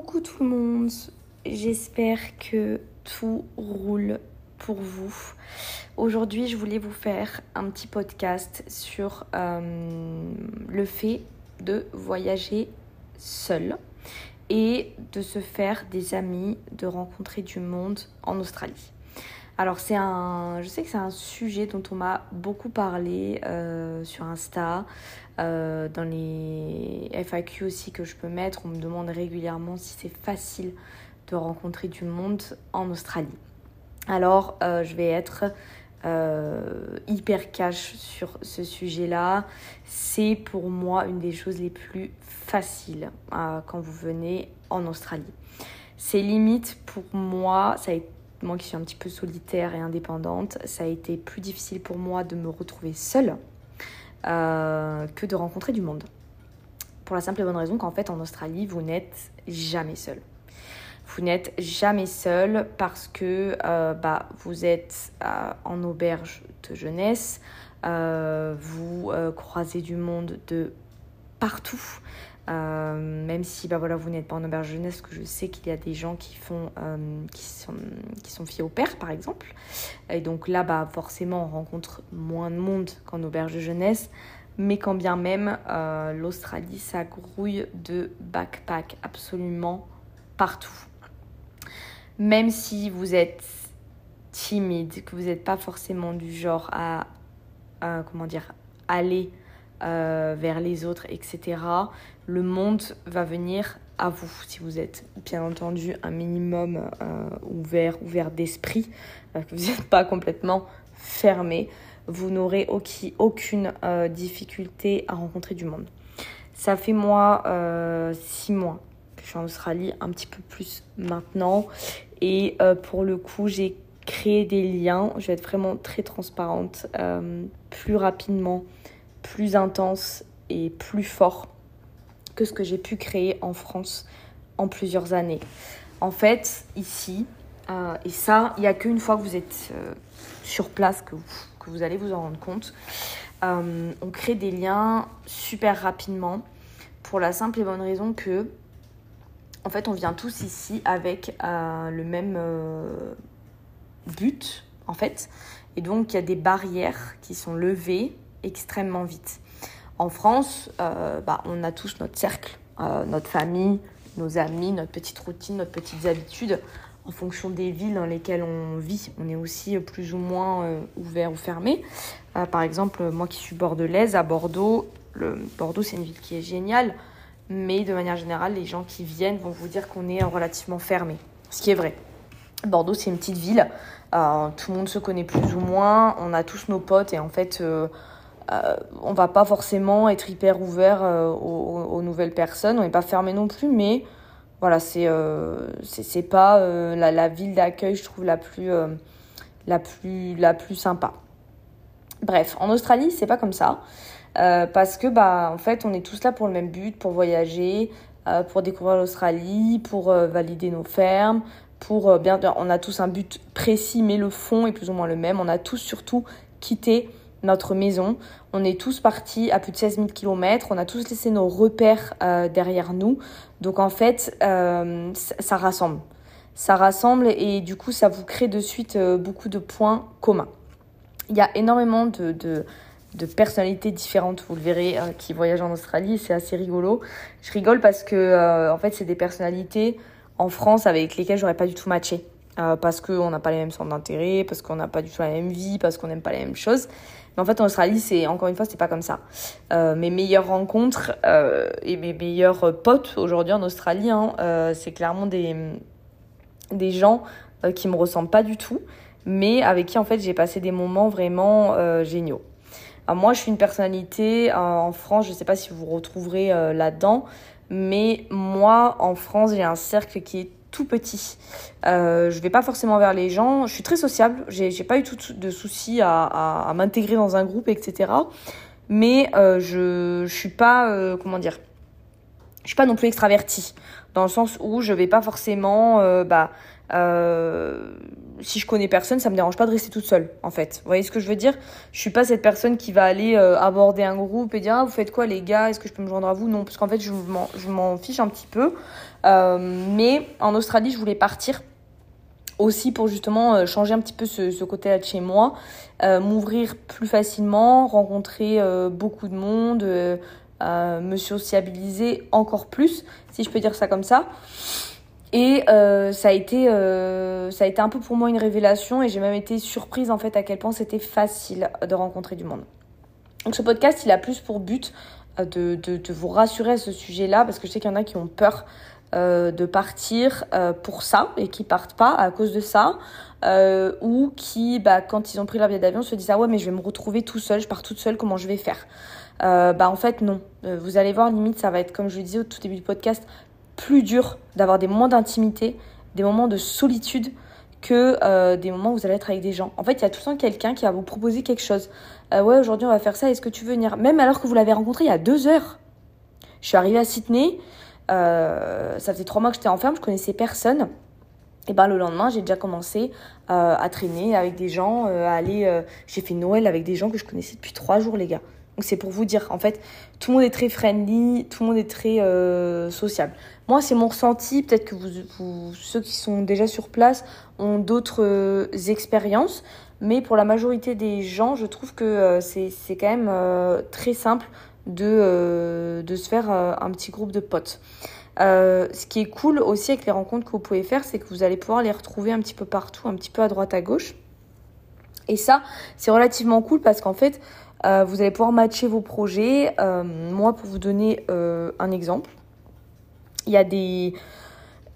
Coucou tout le monde, j'espère que tout roule pour vous. Aujourd'hui, je voulais vous faire un petit podcast sur euh, le fait de voyager seul et de se faire des amis, de rencontrer du monde en Australie. Alors c'est un, je sais que c'est un sujet dont on m'a beaucoup parlé euh, sur Insta, euh, dans les FAQ aussi que je peux mettre. On me demande régulièrement si c'est facile de rencontrer du monde en Australie. Alors euh, je vais être hyper cash sur ce sujet-là. C'est pour moi une des choses les plus faciles quand vous venez en Australie. C'est limite pour moi, ça a été moi qui suis un petit peu solitaire et indépendante, ça a été plus difficile pour moi de me retrouver seule euh, que de rencontrer du monde. Pour la simple et bonne raison qu'en fait en Australie, vous n'êtes jamais seul. Vous n'êtes jamais seul parce que euh, bah, vous êtes euh, en auberge de jeunesse, vous croisez du monde de partout. Euh, même si bah voilà, vous n'êtes pas en auberge jeunesse, que je sais qu'il y a des gens qui, font, euh, qui, sont, qui sont filles au père, par exemple. Et donc là, bah, forcément, on rencontre moins de monde qu'en auberge jeunesse. Mais quand bien même, euh, l'Australie, ça grouille de backpack absolument partout. Même si vous êtes timide, que vous n'êtes pas forcément du genre à, à comment dire, aller euh, vers les autres, etc., le monde va venir à vous si vous êtes bien entendu un minimum euh, ouvert, ouvert d'esprit, euh, que vous n'êtes pas complètement fermé, vous n'aurez aucune difficulté à rencontrer du monde. Ça fait moi six mois que je suis en Australie, un petit peu plus maintenant, et pour le coup j'ai créé des liens, je vais être vraiment très transparente, plus rapidement plus intense et plus fort que ce que j'ai pu créer en France en plusieurs années. En fait, ici, euh, et ça, il n'y a qu'une fois que vous êtes euh, sur place que vous, que vous allez vous en rendre compte, euh, on crée des liens super rapidement pour la simple et bonne raison que, en fait, on vient tous ici avec le même but, en fait. Et donc, il y a des barrières qui sont levées extrêmement vite. En France, euh, bah, on a tous notre cercle, euh, notre famille, nos amis, notre petite routine, notre petites habitudes. En fonction des villes dans lesquelles on vit, on est aussi plus ou moins euh, ouvert ou fermé. par exemple, moi qui suis bordelaise, à Bordeaux, Bordeaux c'est une ville qui est géniale, mais de manière générale, les gens qui viennent vont vous dire qu'on est relativement fermé, ce qui est vrai. Bordeaux, c'est une petite ville, tout le monde se connaît plus ou moins, on a tous nos potes et en fait, euh, on va pas forcément être hyper ouvert euh, aux, nouvelles personnes, on n'est pas fermé non plus, mais voilà, c'est euh, c'est pas la, ville d'accueil, je trouve, la plus, la, plus, la plus sympa. Bref, en Australie, c'est pas comme ça. parce que, bah, en fait, on est tous là pour le même but, pour voyager, pour découvrir l'Australie, pour valider nos fermes, pour bien, on a tous un but précis, mais le fond est plus ou moins le même. On a tous surtout quitté notre maison. On est tous partis à plus de 16 000 km. On a tous laissé nos repères euh, derrière nous. Donc en fait, euh, ça rassemble. Ça rassemble et du coup, ça vous crée de suite euh, beaucoup de points communs. Il y a énormément de, de, personnalités différentes, vous le verrez, qui voyagent en Australie. C'est assez rigolo. Je rigole parce que en fait, c'est des personnalités en France avec lesquelles j'aurais pas du tout matché. Parce qu'on n'a pas les mêmes centres d'intérêt, parce qu'on n'a pas du tout la même vie, parce qu'on n'aime pas les mêmes choses. Mais en fait, en Australie, c'est encore une fois, c'est pas comme ça. Euh, mes meilleures rencontres euh, et mes meilleurs potes aujourd'hui en Australie, hein, euh, c'est clairement des, des gens qui me ressemblent pas du tout, mais avec qui en fait j'ai passé des moments vraiment géniaux. Moi, je suis une personnalité en France, je sais pas si vous retrouverez là-dedans, mais moi, en France, j'ai un cercle qui est tout petit. Euh, je vais pas forcément vers les gens. Je suis très sociable. J'ai, j'ai pas eu tout de soucis à, m'intégrer dans un groupe, etc. Mais euh, je, je suis pas, euh, comment dire, je suis pas non plus extravertie. Dans le sens où je vais pas forcément euh, bah, Euh, si je connais personne, ça me dérange pas de rester toute seule, en fait. Vous voyez ce que je veux dire? Je suis pas cette personne qui va aller euh, aborder un groupe et dire ah, vous faites quoi les gars? Est-ce que je peux me joindre à vous? Non, parce qu'en fait je m'en fiche un petit peu. Euh, mais en Australie, je voulais partir aussi pour justement changer un petit peu ce, ce côté-là de chez moi, m'ouvrir plus facilement, rencontrer beaucoup de monde, me sociabiliser encore plus, si je peux dire ça comme ça. Et euh, ça a été euh, ça a été un peu pour moi une révélation et j'ai même été surprise en fait à quel point c'était facile de rencontrer du monde. Donc ce podcast il a plus pour but euh, de, vous rassurer à ce sujet-là parce que je sais qu'il y en a qui ont peur de partir pour ça et qui partent pas à cause de ça ou qui bah, quand ils ont pris leur billet d'avion se disent ah ouais mais je vais me retrouver tout seul je pars toute seule comment je vais faire? Bah en fait non vous allez voir limite ça va être comme je le disais au tout début du podcast plus dur d'avoir des moments d'intimité, des moments de solitude que euh, des moments où vous allez être avec des gens. En fait, il y a tout le temps quelqu'un qui va vous proposer quelque chose. Euh, ouais, aujourd'hui on va faire ça, est-ce que tu veux venir? Même alors que vous l'avez rencontré il y a deux heures. Je suis arrivée à Sydney, euh, ça faisait trois mois que j'étais enferme, je connaissais personne. Et ben le lendemain, j'ai déjà commencé à traîner avec des gens, à aller. j'ai fait Noël avec des gens que je connaissais depuis trois jours, les gars. C'est pour vous dire, en fait, tout le monde est très friendly, tout le monde est très sociable. Moi, c'est mon ressenti. Peut-être que vous, ceux qui sont déjà sur place ont d'autres euh, expériences. Mais pour la majorité des gens, je trouve que euh, c'est quand même euh, très simple de se faire un petit groupe de potes. ce qui est cool aussi avec les rencontres que vous pouvez faire, c'est que vous allez pouvoir les retrouver un petit peu partout, un petit peu à droite à gauche. Et ça, c'est relativement cool parce qu'en fait, vous allez pouvoir matcher vos projets. moi, pour vous donner un exemple, il y a des,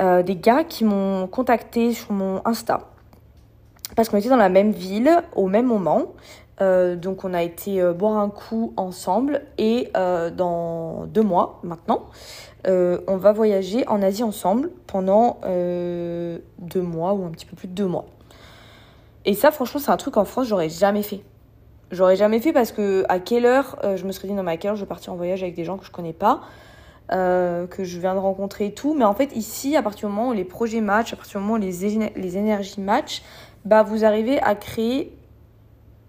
euh, des gars qui m'ont contacté sur mon Insta parce qu'on était dans la même ville au même moment. Euh, donc on a été euh, boire un coup ensemble et dans deux mois maintenant, on va voyager en Asie ensemble pendant deux mois ou un petit peu plus de deux mois. Et ça franchement c'est un truc en France j'aurais jamais fait. J'aurais jamais fait parce que à quelle heure je me serais dit non mais à je vais partir en voyage avec des gens que je connais pas euh, que je viens de rencontrer et tout. Mais en fait, ici, à partir du moment où les projets match, à partir du moment où les, énergies match, bah, vous arrivez à créer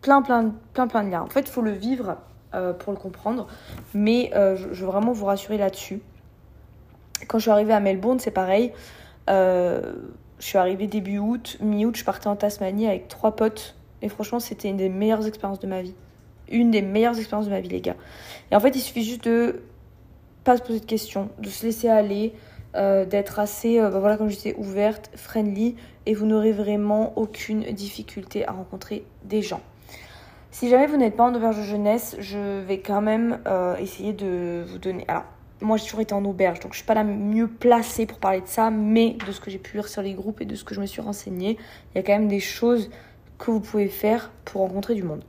plein, plein, plein, plein de liens. En fait, il faut le vivre euh, pour le comprendre. Mais euh, je, veux vraiment vous rassurer là-dessus. Quand je suis arrivée à Melbourne, c'est pareil. Je suis arrivée début août. Mi-août, je partais en Tasmanie avec trois potes. Et franchement, c'était une des meilleures expériences de ma vie. Une des meilleures expériences de ma vie, les gars. Et en fait, il suffit juste de pas se poser de questions, de se laisser aller, euh, d'être assez, euh, bah voilà, comme je disais, ouverte, friendly, et vous n'aurez vraiment aucune difficulté à rencontrer des gens. Si jamais vous n'êtes pas en auberge de jeunesse, je vais quand même euh, essayer de vous donner. Alors, moi j'ai toujours été en auberge, donc je suis pas la mieux placée pour parler de ça, mais de ce que j'ai pu lire sur les groupes et de ce que je me suis renseignée, il y a quand même des choses que vous pouvez faire pour rencontrer du monde.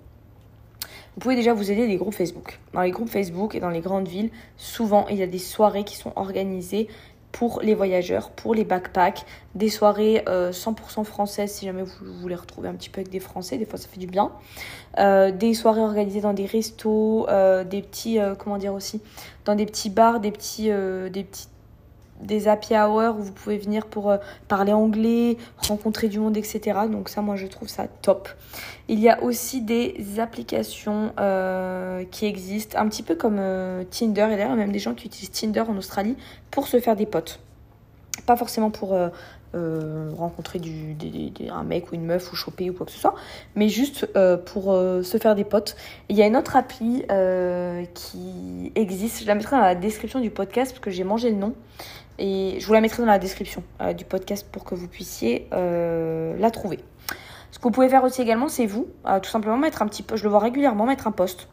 Vous pouvez déjà vous aider des groupes Facebook. Dans les groupes Facebook et dans les grandes villes, souvent il y a des soirées qui sont organisées pour les voyageurs, pour les backpacks, des soirées 100% euh, françaises si jamais vous voulez retrouver un petit peu avec des Français, des fois ça fait du bien. Euh, des soirées organisées dans des restos, euh, des petits, comment dire aussi, dans des petits bars, des petits, des petits des happy hours où vous pouvez venir pour euh, parler anglais, rencontrer du monde, etc. Donc ça, moi, je trouve ça top. Il y a aussi des applications euh, qui existent, un petit peu comme euh, Tinder. Et d'ailleurs, même des gens qui utilisent Tinder en Australie pour se faire des potes. Pas forcément pour rencontrer un mec ou une meuf ou choper ou quoi que ce soit, mais juste pour se faire des potes. Il y a une autre appli qui existe, je la mettrai dans la description du podcast parce que j'ai mangé le nom. Et je vous la mettrai dans la description euh, du podcast pour que vous puissiez euh, la trouver. Ce que vous pouvez faire aussi également, c'est vous, euh, tout simplement mettre un petit peu, je le vois régulièrement, mettre un post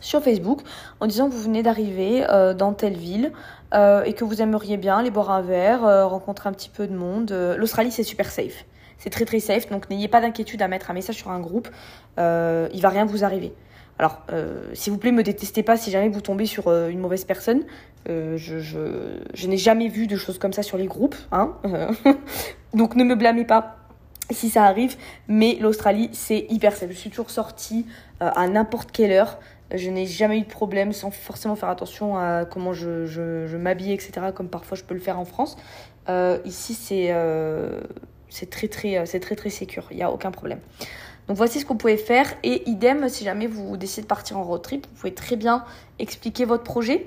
sur Facebook en disant que vous venez d'arriver dans telle ville et que vous aimeriez bien aller boire un verre, rencontrer un petit peu de monde. L'Australie, c'est super safe. C'est très très safe, donc n'ayez pas d'inquiétude à mettre un message sur un groupe. il va rien vous arriver. Alors, euh, s'il vous plaît, me détestez pas si jamais vous tombez sur euh, une mauvaise personne. Euh, je, n'ai jamais vu de choses comme ça sur les groupes. Hein Donc, ne me blâmez pas si ça arrive. Mais l'Australie, c'est hyper simple. Je suis toujours sortie à n'importe quelle heure. Je n'ai jamais eu de problème sans forcément faire attention à comment je, m'habille, etc. Comme parfois je peux le faire en France. ici, c'est très très, c'est très très sécure, il n'y a aucun problème. Donc voici ce qu'on pouvait faire et idem si jamais vous décidez de partir en road trip, vous pouvez très bien expliquer votre projet.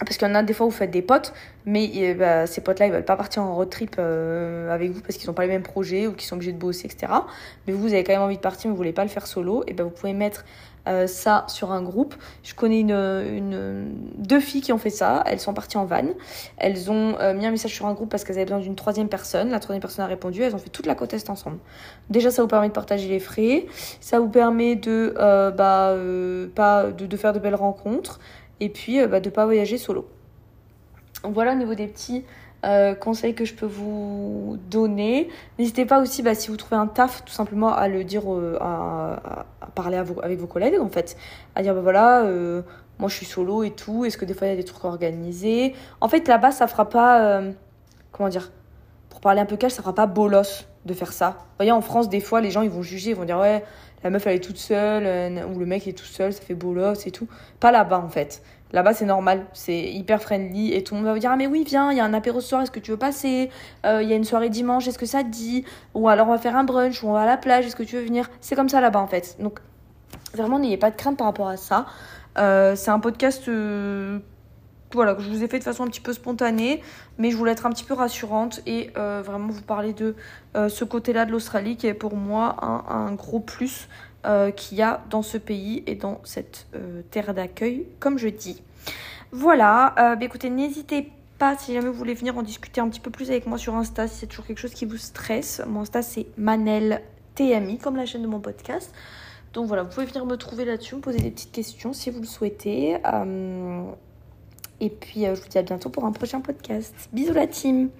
Parce qu'il y en a des fois où vous faites des potes, mais bah, ces potes-là, ils veulent pas partir en road trip euh, avec vous parce qu'ils n'ont pas les mêmes projets ou qu'ils sont obligés de bosser, etc. Mais vous, vous avez quand même envie de partir, mais vous voulez pas le faire solo, et ben vous pouvez mettre euh, ça sur un groupe. Je connais une, une, deux filles qui ont fait ça. Elles sont parties en van. Elles ont euh, mis un message sur un groupe parce qu'elles avaient besoin d'une troisième personne. La troisième personne a répondu. Elles ont fait toute la côte est ensemble. Déjà, ça vous permet de partager les frais. Ça vous permet de, euh, bah, pas, de, de, faire de belles rencontres. Et puis, bah, de pas voyager solo. Voilà au niveau des petits euh, conseils que je peux vous donner. N'hésitez pas aussi, bah, si vous trouvez un taf, tout simplement à le dire, euh, à, parler avec vos collègues en fait. À dire, bah voilà, euh, moi je suis solo et tout, est-ce que des fois il y a des trucs organisés En fait, là-bas, ça fera pas. comment dire? Pour parler un peu cash, ça fera pas bolos de faire ça. Vous voyez, en France, des fois, les gens ils vont juger, ils vont dire, ouais, la meuf elle est toute seule, ou le mec est tout seul, ça fait bolos et tout. Pas là-bas en fait. Là-bas, c'est normal, c'est hyper friendly et tout le monde va vous dire Ah, mais oui, viens, il y a un apéro ce soir, est-ce que tu veux passer? Euh, Il y a une soirée dimanche, est-ce que ça te dit? Ou alors on va faire un brunch, ou on va à la plage, est-ce que tu veux venir? C'est comme ça là-bas en fait. Donc, vraiment, n'ayez pas de crainte par rapport à ça. Euh, c'est un podcast euh, voilà, que je vous ai fait de façon un petit peu spontanée, mais je voulais être un petit peu rassurante et vraiment vous parler de ce côté-là de l'Australie qui est pour moi un, un gros plus euh, qu'il y a dans ce pays et dans cette euh, terre d'accueil, comme je dis. Voilà, euh, bah, écoutez, n'hésitez pas si jamais vous voulez venir en discuter un petit peu plus avec moi sur Insta, si c'est toujours quelque chose qui vous stresse. Mon Insta c'est Manel TMI, comme la chaîne de mon podcast. Donc voilà, vous pouvez venir me trouver là-dessus, me poser des petites questions si vous le souhaitez. et puis je vous dis à bientôt pour un prochain podcast. Bisous la team